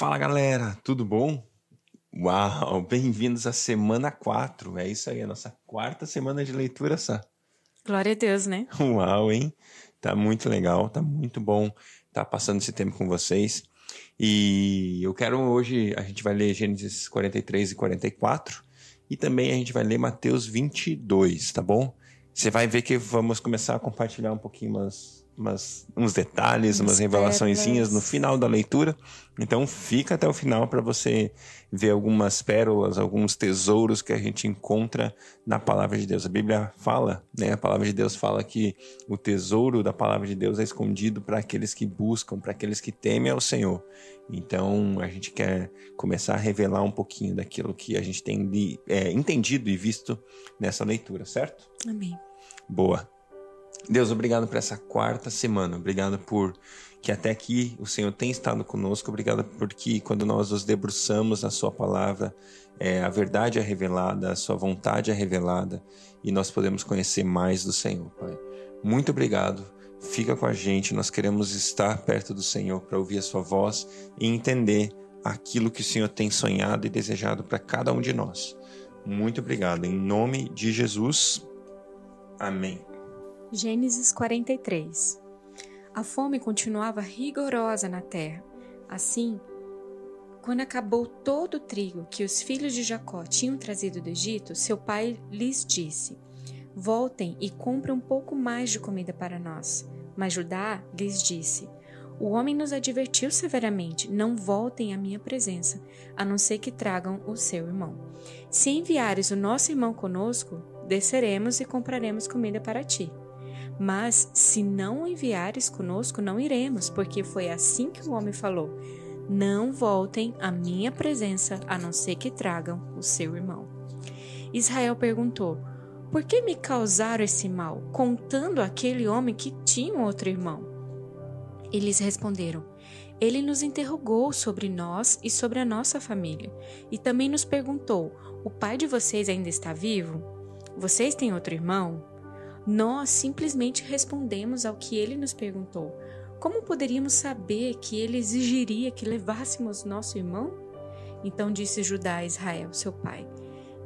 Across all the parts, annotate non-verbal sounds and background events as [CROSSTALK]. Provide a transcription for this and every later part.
Fala galera, tudo bom? Uau, [LAUGHS] bem-vindos à semana 4. É isso aí, a nossa quarta semana de leitura, Sá. Glória a Deus, né? [LAUGHS] Uau, hein? Tá muito legal, tá muito bom estar tá passando esse tempo com vocês. E eu quero hoje, a gente vai ler Gênesis 43 e 44 e também a gente vai ler Mateus 22, tá bom? Você vai ver que vamos começar a compartilhar um pouquinho umas umas, uns detalhes, umas revelações no final da leitura. Então fica até o final para você ver algumas pérolas, alguns tesouros que a gente encontra na palavra de Deus. A Bíblia fala, né? A palavra de Deus fala que o tesouro da palavra de Deus é escondido para aqueles que buscam, para aqueles que temem ao Senhor. Então a gente quer começar a revelar um pouquinho daquilo que a gente tem de, é, entendido e visto nessa leitura, certo? Amém. Boa. Deus, obrigado por essa quarta semana. Obrigado por que até aqui o Senhor tem estado conosco. Obrigado porque quando nós nos debruçamos na Sua palavra, é, a verdade é revelada, a Sua vontade é revelada e nós podemos conhecer mais do Senhor, Pai. Muito obrigado. Fica com a gente. Nós queremos estar perto do Senhor para ouvir a Sua voz e entender aquilo que o Senhor tem sonhado e desejado para cada um de nós. Muito obrigado. Em nome de Jesus. Amém. Gênesis 43 A fome continuava rigorosa na terra. Assim, quando acabou todo o trigo que os filhos de Jacó tinham trazido do Egito, seu pai lhes disse: Voltem e comprem um pouco mais de comida para nós. Mas Judá lhes disse: O homem nos advertiu severamente: Não voltem à minha presença, a não ser que tragam o seu irmão. Se enviares o nosso irmão conosco, desceremos e compraremos comida para ti. Mas se não enviares conosco, não iremos, porque foi assim que o homem falou: Não voltem à minha presença, a não ser que tragam o seu irmão. Israel perguntou: Por que me causaram esse mal, contando aquele homem que tinha outro irmão? Eles responderam: Ele nos interrogou sobre nós e sobre a nossa família, e também nos perguntou: O pai de vocês ainda está vivo? Vocês têm outro irmão? Nós simplesmente respondemos ao que ele nos perguntou. Como poderíamos saber que ele exigiria que levássemos nosso irmão? Então disse Judá a Israel, seu pai: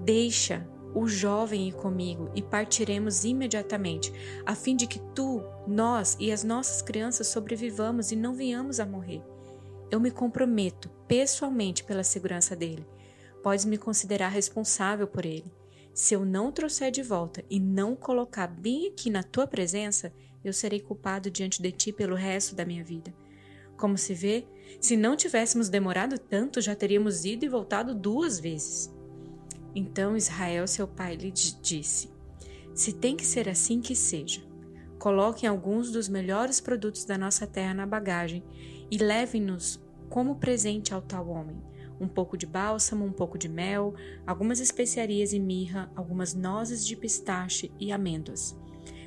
Deixa o jovem ir comigo e partiremos imediatamente, a fim de que tu, nós e as nossas crianças sobrevivamos e não venhamos a morrer. Eu me comprometo pessoalmente pela segurança dele. Podes me considerar responsável por ele. Se eu não trouxer de volta e não colocar bem aqui na tua presença, eu serei culpado diante de ti pelo resto da minha vida. Como se vê, se não tivéssemos demorado tanto, já teríamos ido e voltado duas vezes. Então Israel, seu pai, lhe disse: Se tem que ser assim, que seja. Coloquem alguns dos melhores produtos da nossa terra na bagagem e levem-nos como presente ao tal homem um pouco de bálsamo, um pouco de mel, algumas especiarias e mirra, algumas nozes de pistache e amêndoas.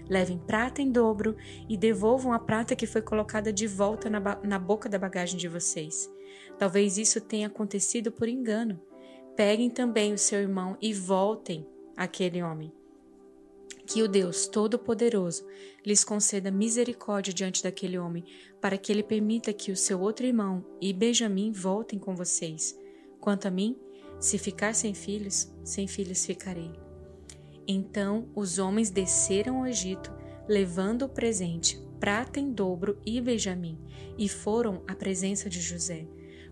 Levem prata em dobro e devolvam a prata que foi colocada de volta na, na boca da bagagem de vocês. Talvez isso tenha acontecido por engano. Peguem também o seu irmão e voltem àquele homem. Que o Deus Todo-Poderoso lhes conceda misericórdia diante daquele homem, para que ele permita que o seu outro irmão e Benjamim voltem com vocês. Quanto a mim, se ficar sem filhos, sem filhos ficarei. Então os homens desceram ao Egito, levando o presente, prata em dobro e Benjamim, e foram à presença de José.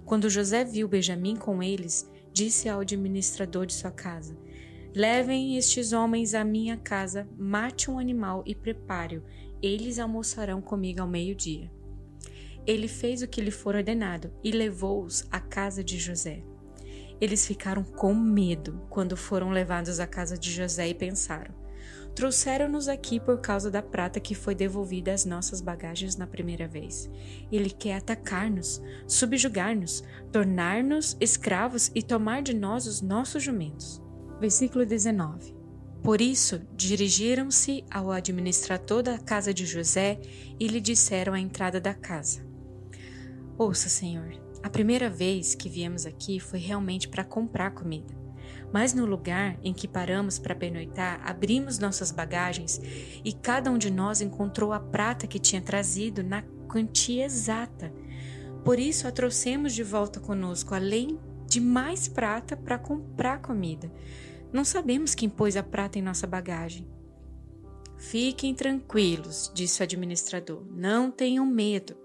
Quando José viu Benjamim com eles, disse ao administrador de sua casa: Levem estes homens à minha casa, mate um animal e prepare-o. Eles almoçarão comigo ao meio-dia. Ele fez o que lhe for ordenado e levou-os à casa de José. Eles ficaram com medo quando foram levados à casa de José e pensaram: Trouxeram-nos aqui por causa da prata que foi devolvida às nossas bagagens na primeira vez. Ele quer atacar-nos, subjugar-nos, tornar-nos escravos e tomar de nós os nossos jumentos. Versículo 19. Por isso, dirigiram-se ao administrador da casa de José e lhe disseram à entrada da casa: Ouça, senhor, a primeira vez que viemos aqui foi realmente para comprar comida. Mas no lugar em que paramos para pernoitar, abrimos nossas bagagens e cada um de nós encontrou a prata que tinha trazido na quantia exata. Por isso a trouxemos de volta conosco, além de mais prata para comprar comida. Não sabemos quem pôs a prata em nossa bagagem. Fiquem tranquilos, disse o administrador. Não tenham medo.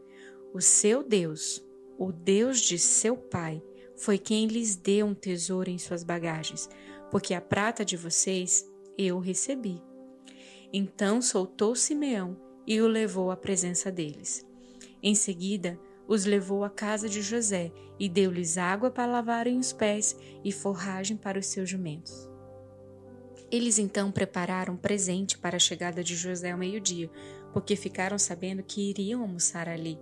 O seu Deus, o Deus de seu pai, foi quem lhes deu um tesouro em suas bagagens, porque a prata de vocês eu recebi. Então soltou Simeão e o levou à presença deles. Em seguida, os levou à casa de José e deu-lhes água para lavarem os pés e forragem para os seus jumentos. Eles então prepararam um presente para a chegada de José ao meio-dia, porque ficaram sabendo que iriam almoçar ali.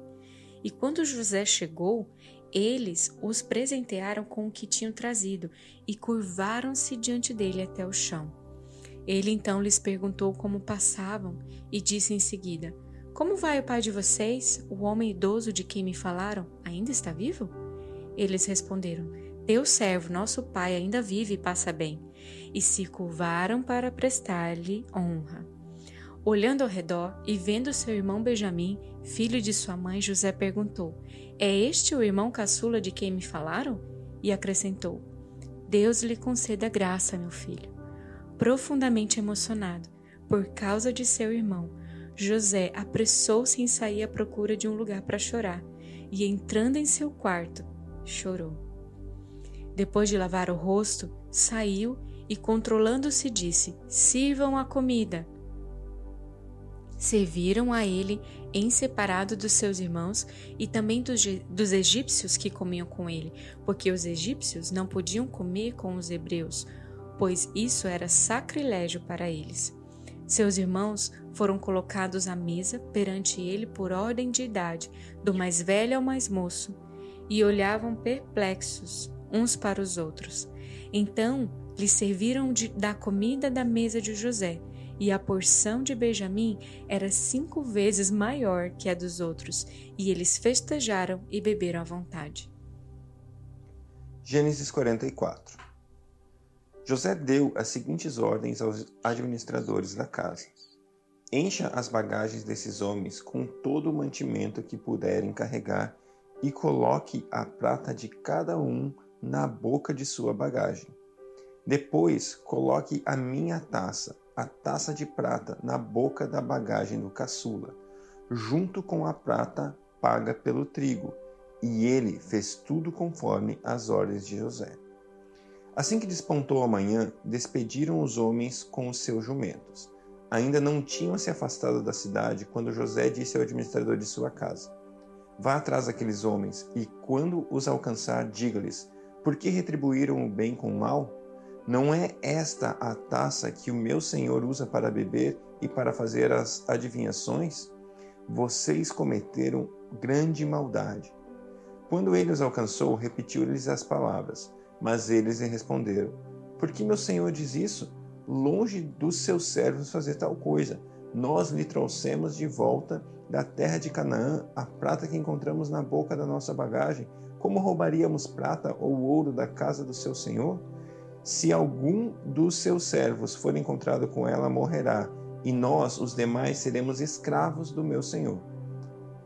E quando José chegou, eles os presentearam com o que tinham trazido e curvaram-se diante dele até o chão. Ele então lhes perguntou como passavam e disse em seguida: Como vai o pai de vocês? O homem idoso de quem me falaram ainda está vivo? Eles responderam: Teu servo, nosso pai, ainda vive e passa bem. E se curvaram para prestar-lhe honra. Olhando ao redor e vendo seu irmão Benjamim, filho de sua mãe, José perguntou: É este o irmão caçula de quem me falaram? E acrescentou: Deus lhe conceda graça, meu filho. Profundamente emocionado por causa de seu irmão, José apressou-se em sair à procura de um lugar para chorar e, entrando em seu quarto, chorou. Depois de lavar o rosto, saiu e, controlando-se, disse: Sirvam a comida. Serviram a ele em separado dos seus irmãos e também dos, dos egípcios que comiam com ele, porque os egípcios não podiam comer com os hebreus, pois isso era sacrilégio para eles. Seus irmãos foram colocados à mesa perante ele por ordem de idade, do mais velho ao mais moço, e olhavam perplexos uns para os outros. Então lhe serviram de, da comida da mesa de José, e a porção de Benjamim era cinco vezes maior que a dos outros, e eles festejaram e beberam à vontade. Gênesis 44 José deu as seguintes ordens aos administradores da casa: Encha as bagagens desses homens com todo o mantimento que puderem carregar e coloque a prata de cada um na boca de sua bagagem. Depois, coloque a minha taça, a taça de prata, na boca da bagagem do caçula, junto com a prata paga pelo trigo. E ele fez tudo conforme as ordens de José. Assim que despontou a manhã, despediram os homens com os seus jumentos. Ainda não tinham se afastado da cidade quando José disse ao administrador de sua casa: Vá atrás daqueles homens e, quando os alcançar, diga-lhes: por que retribuíram o bem com o mal? Não é esta a taça que o meu Senhor usa para beber e para fazer as adivinhações? Vocês cometeram grande maldade. Quando ele os alcançou, repetiu-lhes as palavras, mas eles lhe responderam: Por que meu Senhor diz isso? Longe dos seus servos fazer tal coisa. Nós lhe trouxemos de volta da terra de Canaã a prata que encontramos na boca da nossa bagagem como roubaríamos prata ou ouro da casa do seu senhor? Se algum dos seus servos for encontrado com ela, morrerá, e nós, os demais, seremos escravos do meu senhor.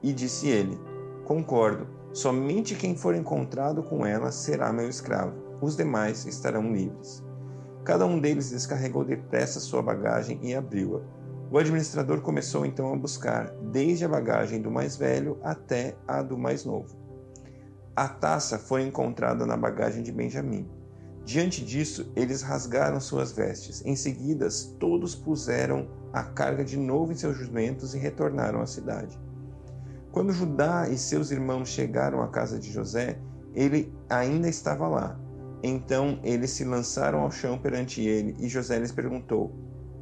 E disse ele: Concordo, somente quem for encontrado com ela será meu escravo, os demais estarão livres. Cada um deles descarregou depressa sua bagagem e abriu-a. O administrador começou então a buscar, desde a bagagem do mais velho até a do mais novo. A taça foi encontrada na bagagem de Benjamim. Diante disso, eles rasgaram suas vestes. Em seguida, todos puseram a carga de novo em seus jumentos e retornaram à cidade. Quando Judá e seus irmãos chegaram à casa de José, ele ainda estava lá. Então eles se lançaram ao chão perante ele e José lhes perguntou: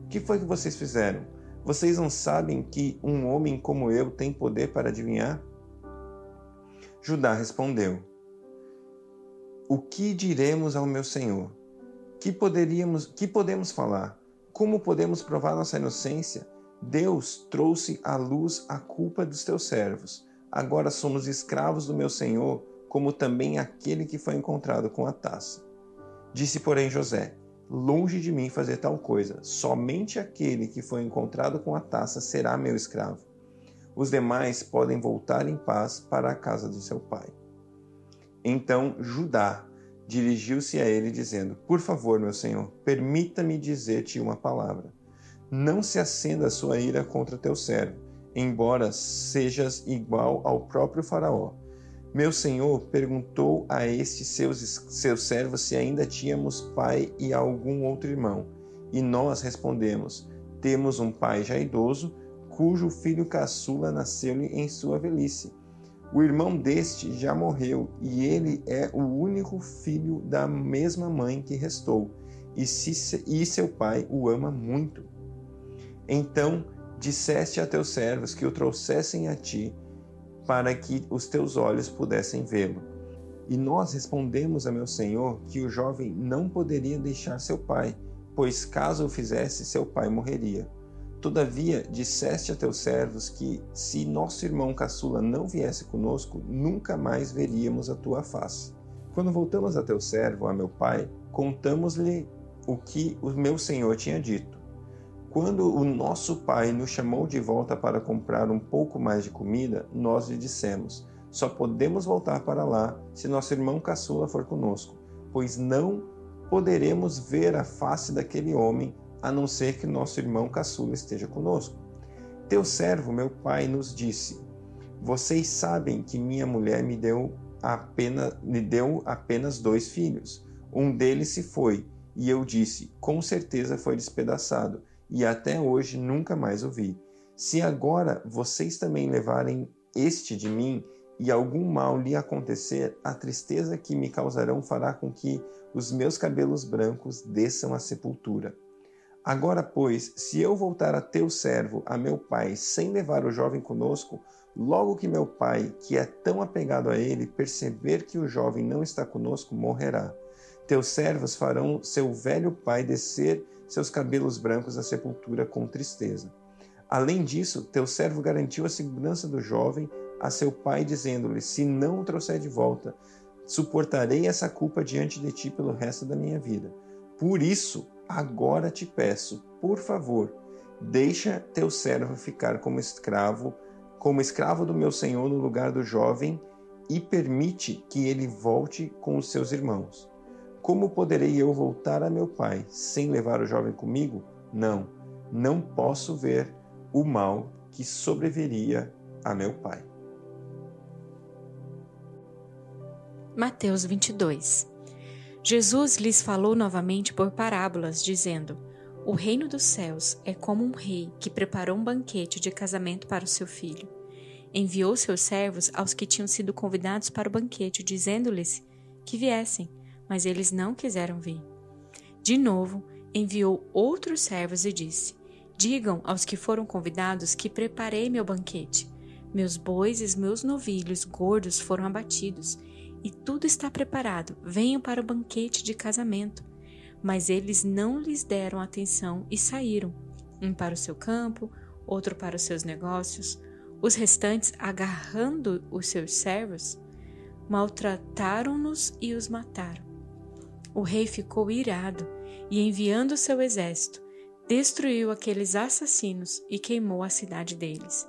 Que foi que vocês fizeram? Vocês não sabem que um homem como eu tem poder para adivinhar? Judá respondeu: O que diremos ao meu senhor? Que poderíamos, que podemos falar? Como podemos provar nossa inocência? Deus trouxe à luz a culpa dos teus servos. Agora somos escravos do meu senhor, como também aquele que foi encontrado com a taça. Disse, porém, José: Longe de mim fazer tal coisa. Somente aquele que foi encontrado com a taça será meu escravo. Os demais podem voltar em paz para a casa de seu pai. Então Judá dirigiu-se a ele, dizendo: Por favor, meu senhor, permita-me dizer-te uma palavra. Não se acenda a sua ira contra teu servo, embora sejas igual ao próprio Faraó. Meu senhor perguntou a estes seus, servos se ainda tínhamos pai e algum outro irmão. E nós respondemos: Temos um pai já idoso, cujo filho caçula nasceu-lhe em sua velhice o irmão deste já morreu e ele é o único filho da mesma mãe que restou, e, se, e seu pai o ama muito. Então disseste a teus servos que o trouxessem a ti, para que os teus olhos pudessem vê-lo. E nós respondemos a meu senhor que o jovem não poderia deixar seu pai, pois caso o fizesse, seu pai morreria. Todavia, disseste a teus servos que, se nosso irmão caçula não viesse conosco, nunca mais veríamos a tua face. Quando voltamos a teu servo, a meu pai, contamos-lhe o que o meu senhor tinha dito. Quando o nosso pai nos chamou de volta para comprar um pouco mais de comida, nós lhe dissemos: Só podemos voltar para lá se nosso irmão caçula for conosco, pois não poderemos ver a face daquele homem a não ser que nosso irmão caçula esteja conosco. Teu servo, meu pai, nos disse: Vocês sabem que minha mulher me deu apenas, me deu apenas dois filhos. Um deles se foi, e eu disse: Com certeza foi despedaçado, e até hoje nunca mais o vi. Se agora vocês também levarem este de mim, e algum mal lhe acontecer, a tristeza que me causarão fará com que os meus cabelos brancos desçam à sepultura. Agora, pois, se eu voltar a teu servo, a meu pai, sem levar o jovem conosco, logo que meu pai, que é tão apegado a ele, perceber que o jovem não está conosco, morrerá. Teus servos farão seu velho pai descer seus cabelos brancos à sepultura com tristeza. Além disso, teu servo garantiu a segurança do jovem a seu pai, dizendo-lhe: Se não o trouxer de volta, suportarei essa culpa diante de ti pelo resto da minha vida. Por isso, Agora te peço, por favor, deixa teu servo ficar como escravo, como escravo do meu senhor no lugar do jovem, e permite que ele volte com os seus irmãos. Como poderei eu voltar a meu pai sem levar o jovem comigo? Não, não posso ver o mal que sobreviria a meu pai. Mateus 22 Jesus lhes falou novamente por parábolas, dizendo: O reino dos céus é como um rei que preparou um banquete de casamento para o seu filho. Enviou seus servos aos que tinham sido convidados para o banquete, dizendo-lhes que viessem, mas eles não quiseram vir. De novo, enviou outros servos e disse: Digam aos que foram convidados que preparei meu banquete. Meus bois e meus novilhos gordos foram abatidos e tudo está preparado. Venham para o banquete de casamento. Mas eles não lhes deram atenção e saíram, um para o seu campo, outro para os seus negócios. Os restantes, agarrando os seus servos, maltrataram-nos e os mataram. O rei ficou irado e, enviando seu exército, destruiu aqueles assassinos e queimou a cidade deles.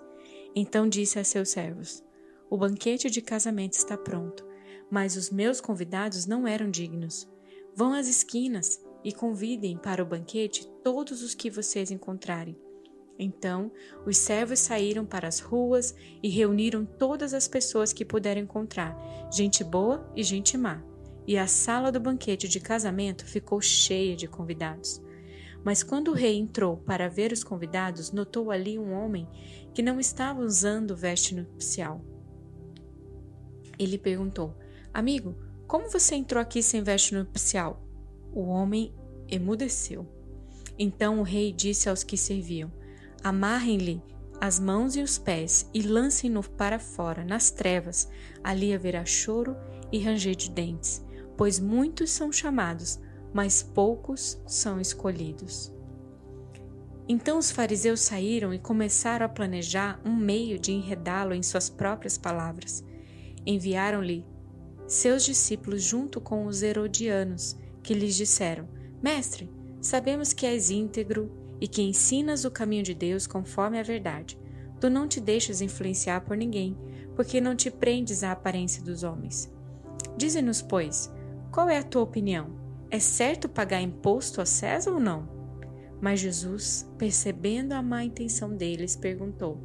Então disse a seus servos: O banquete de casamento está pronto mas os meus convidados não eram dignos. Vão às esquinas e convidem para o banquete todos os que vocês encontrarem. Então os servos saíram para as ruas e reuniram todas as pessoas que puderam encontrar, gente boa e gente má. E a sala do banquete de casamento ficou cheia de convidados. Mas quando o rei entrou para ver os convidados, notou ali um homem que não estava usando veste nupcial. Ele perguntou: Amigo, como você entrou aqui sem veste nupcial? O homem emudeceu. Então o rei disse aos que serviam: Amarrem-lhe as mãos e os pés e lancem-no para fora, nas trevas. Ali haverá choro e ranger de dentes, pois muitos são chamados, mas poucos são escolhidos. Então os fariseus saíram e começaram a planejar um meio de enredá-lo em suas próprias palavras. Enviaram-lhe seus discípulos junto com os herodianos, que lhes disseram: Mestre, sabemos que és íntegro e que ensinas o caminho de Deus conforme a verdade. Tu não te deixas influenciar por ninguém, porque não te prendes à aparência dos homens. Dize-nos, pois, qual é a tua opinião? É certo pagar imposto a César ou não? Mas Jesus, percebendo a má intenção deles, perguntou: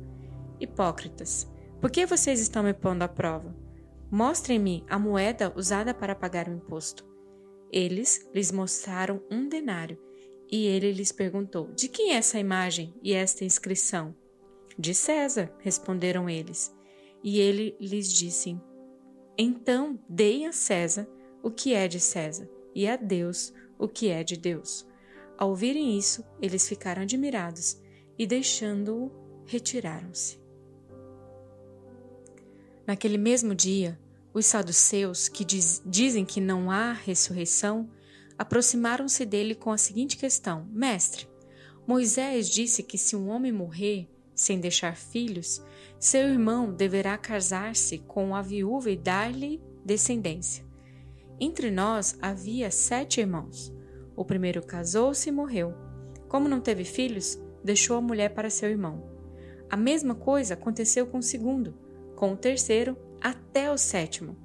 Hipócritas, por que vocês estão me pondo à prova? Mostrem-me a moeda usada para pagar o imposto. Eles lhes mostraram um denário, e ele lhes perguntou: De quem é essa imagem e esta inscrição? De César, responderam eles. E ele lhes disse: Então deem a César o que é de César, e a Deus o que é de Deus. Ao ouvirem isso, eles ficaram admirados e, deixando-o, retiraram-se. Naquele mesmo dia, os saduceus, que diz, dizem que não há ressurreição, aproximaram-se dele com a seguinte questão: Mestre, Moisés disse que se um homem morrer sem deixar filhos, seu irmão deverá casar-se com a viúva e dar-lhe descendência. Entre nós havia sete irmãos. O primeiro casou-se e morreu. Como não teve filhos, deixou a mulher para seu irmão. A mesma coisa aconteceu com o segundo, com o terceiro, até o sétimo.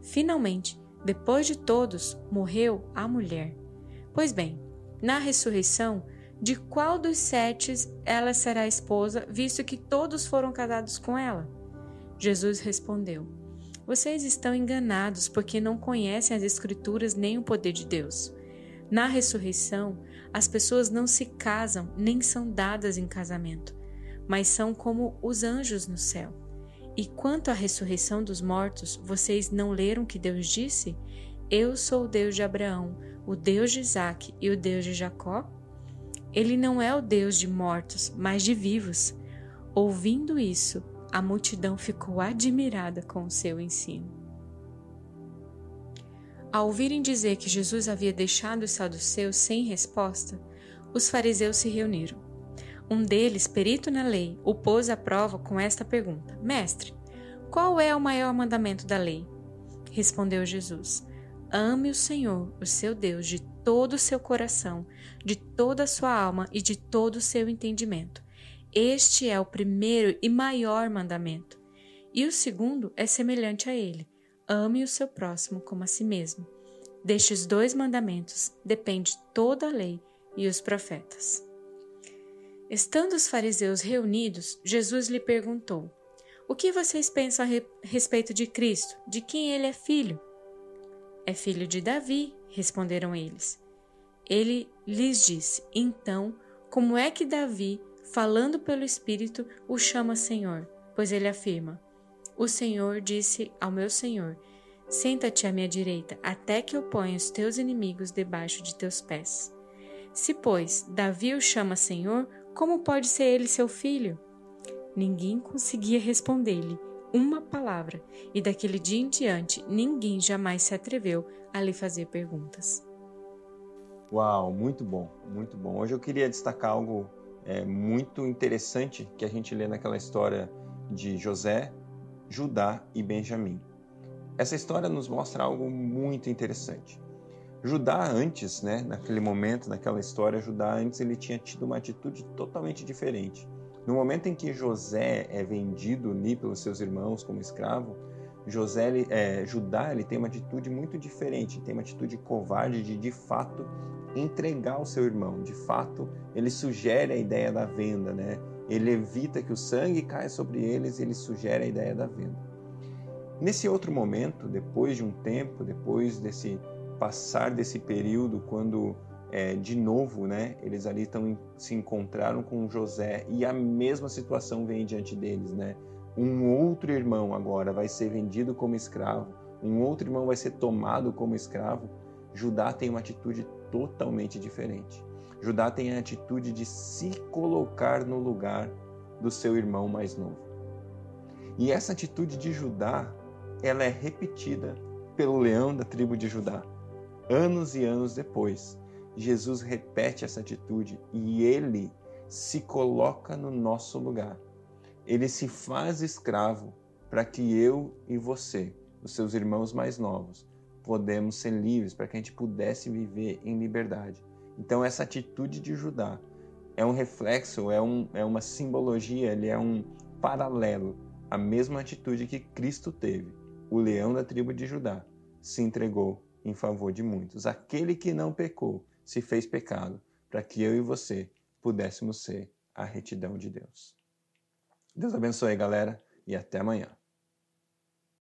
Finalmente, depois de todos, morreu a mulher. Pois bem, na ressurreição, de qual dos sete ela será esposa, visto que todos foram casados com ela? Jesus respondeu: Vocês estão enganados porque não conhecem as Escrituras nem o poder de Deus. Na ressurreição, as pessoas não se casam nem são dadas em casamento, mas são como os anjos no céu. E quanto à ressurreição dos mortos, vocês não leram que Deus disse? Eu sou o Deus de Abraão, o Deus de Isaac e o Deus de Jacó? Ele não é o Deus de mortos, mas de vivos. Ouvindo isso, a multidão ficou admirada com o seu ensino. Ao ouvirem dizer que Jesus havia deixado os saduceus sem resposta, os fariseus se reuniram. Um deles, perito na lei, o pôs à prova com esta pergunta: Mestre, qual é o maior mandamento da lei? Respondeu Jesus: Ame o Senhor, o seu Deus, de todo o seu coração, de toda a sua alma e de todo o seu entendimento. Este é o primeiro e maior mandamento. E o segundo é semelhante a ele: ame o seu próximo como a si mesmo. Destes dois mandamentos depende toda a lei e os profetas. Estando os fariseus reunidos, Jesus lhe perguntou: O que vocês pensam a respeito de Cristo? De quem ele é filho? É filho de Davi, responderam eles. Ele lhes disse: Então, como é que Davi, falando pelo Espírito, o chama Senhor? Pois ele afirma: O Senhor disse ao meu Senhor: Senta-te à minha direita, até que eu ponha os teus inimigos debaixo de teus pés. Se, pois, Davi o chama Senhor, como pode ser ele seu filho? Ninguém conseguia responder-lhe uma palavra, e daquele dia em diante ninguém jamais se atreveu a lhe fazer perguntas. Uau, muito bom, muito bom. Hoje eu queria destacar algo é, muito interessante que a gente lê naquela história de José, Judá e Benjamim. Essa história nos mostra algo muito interessante. Judá antes, né, naquele momento, naquela história, Judá antes ele tinha tido uma atitude totalmente diferente. No momento em que José é vendido ali pelos seus irmãos como escravo, José, ele, é, Judá ele tem uma atitude muito diferente, tem uma atitude covarde de de fato entregar o seu irmão. De fato, ele sugere a ideia da venda, né? Ele evita que o sangue caia sobre eles, ele sugere a ideia da venda. Nesse outro momento, depois de um tempo, depois desse passar desse período quando é, de novo, né, eles ali tão, se encontraram com José e a mesma situação vem diante deles, né? Um outro irmão agora vai ser vendido como escravo, um outro irmão vai ser tomado como escravo. Judá tem uma atitude totalmente diferente. Judá tem a atitude de se colocar no lugar do seu irmão mais novo. E essa atitude de Judá, ela é repetida pelo leão da tribo de Judá, anos e anos depois, Jesus repete essa atitude e ele se coloca no nosso lugar. Ele se faz escravo para que eu e você, os seus irmãos mais novos, podemos ser livres, para que a gente pudesse viver em liberdade. Então essa atitude de Judá é um reflexo, é, um, é uma simbologia, ele é um, paralelo à mesma atitude que Cristo teve. O leão da tribo de Judá se entregou em favor de muitos. Aquele que não pecou se fez pecado para que eu e você pudéssemos ser a retidão de Deus. Deus abençoe, galera, e até amanhã.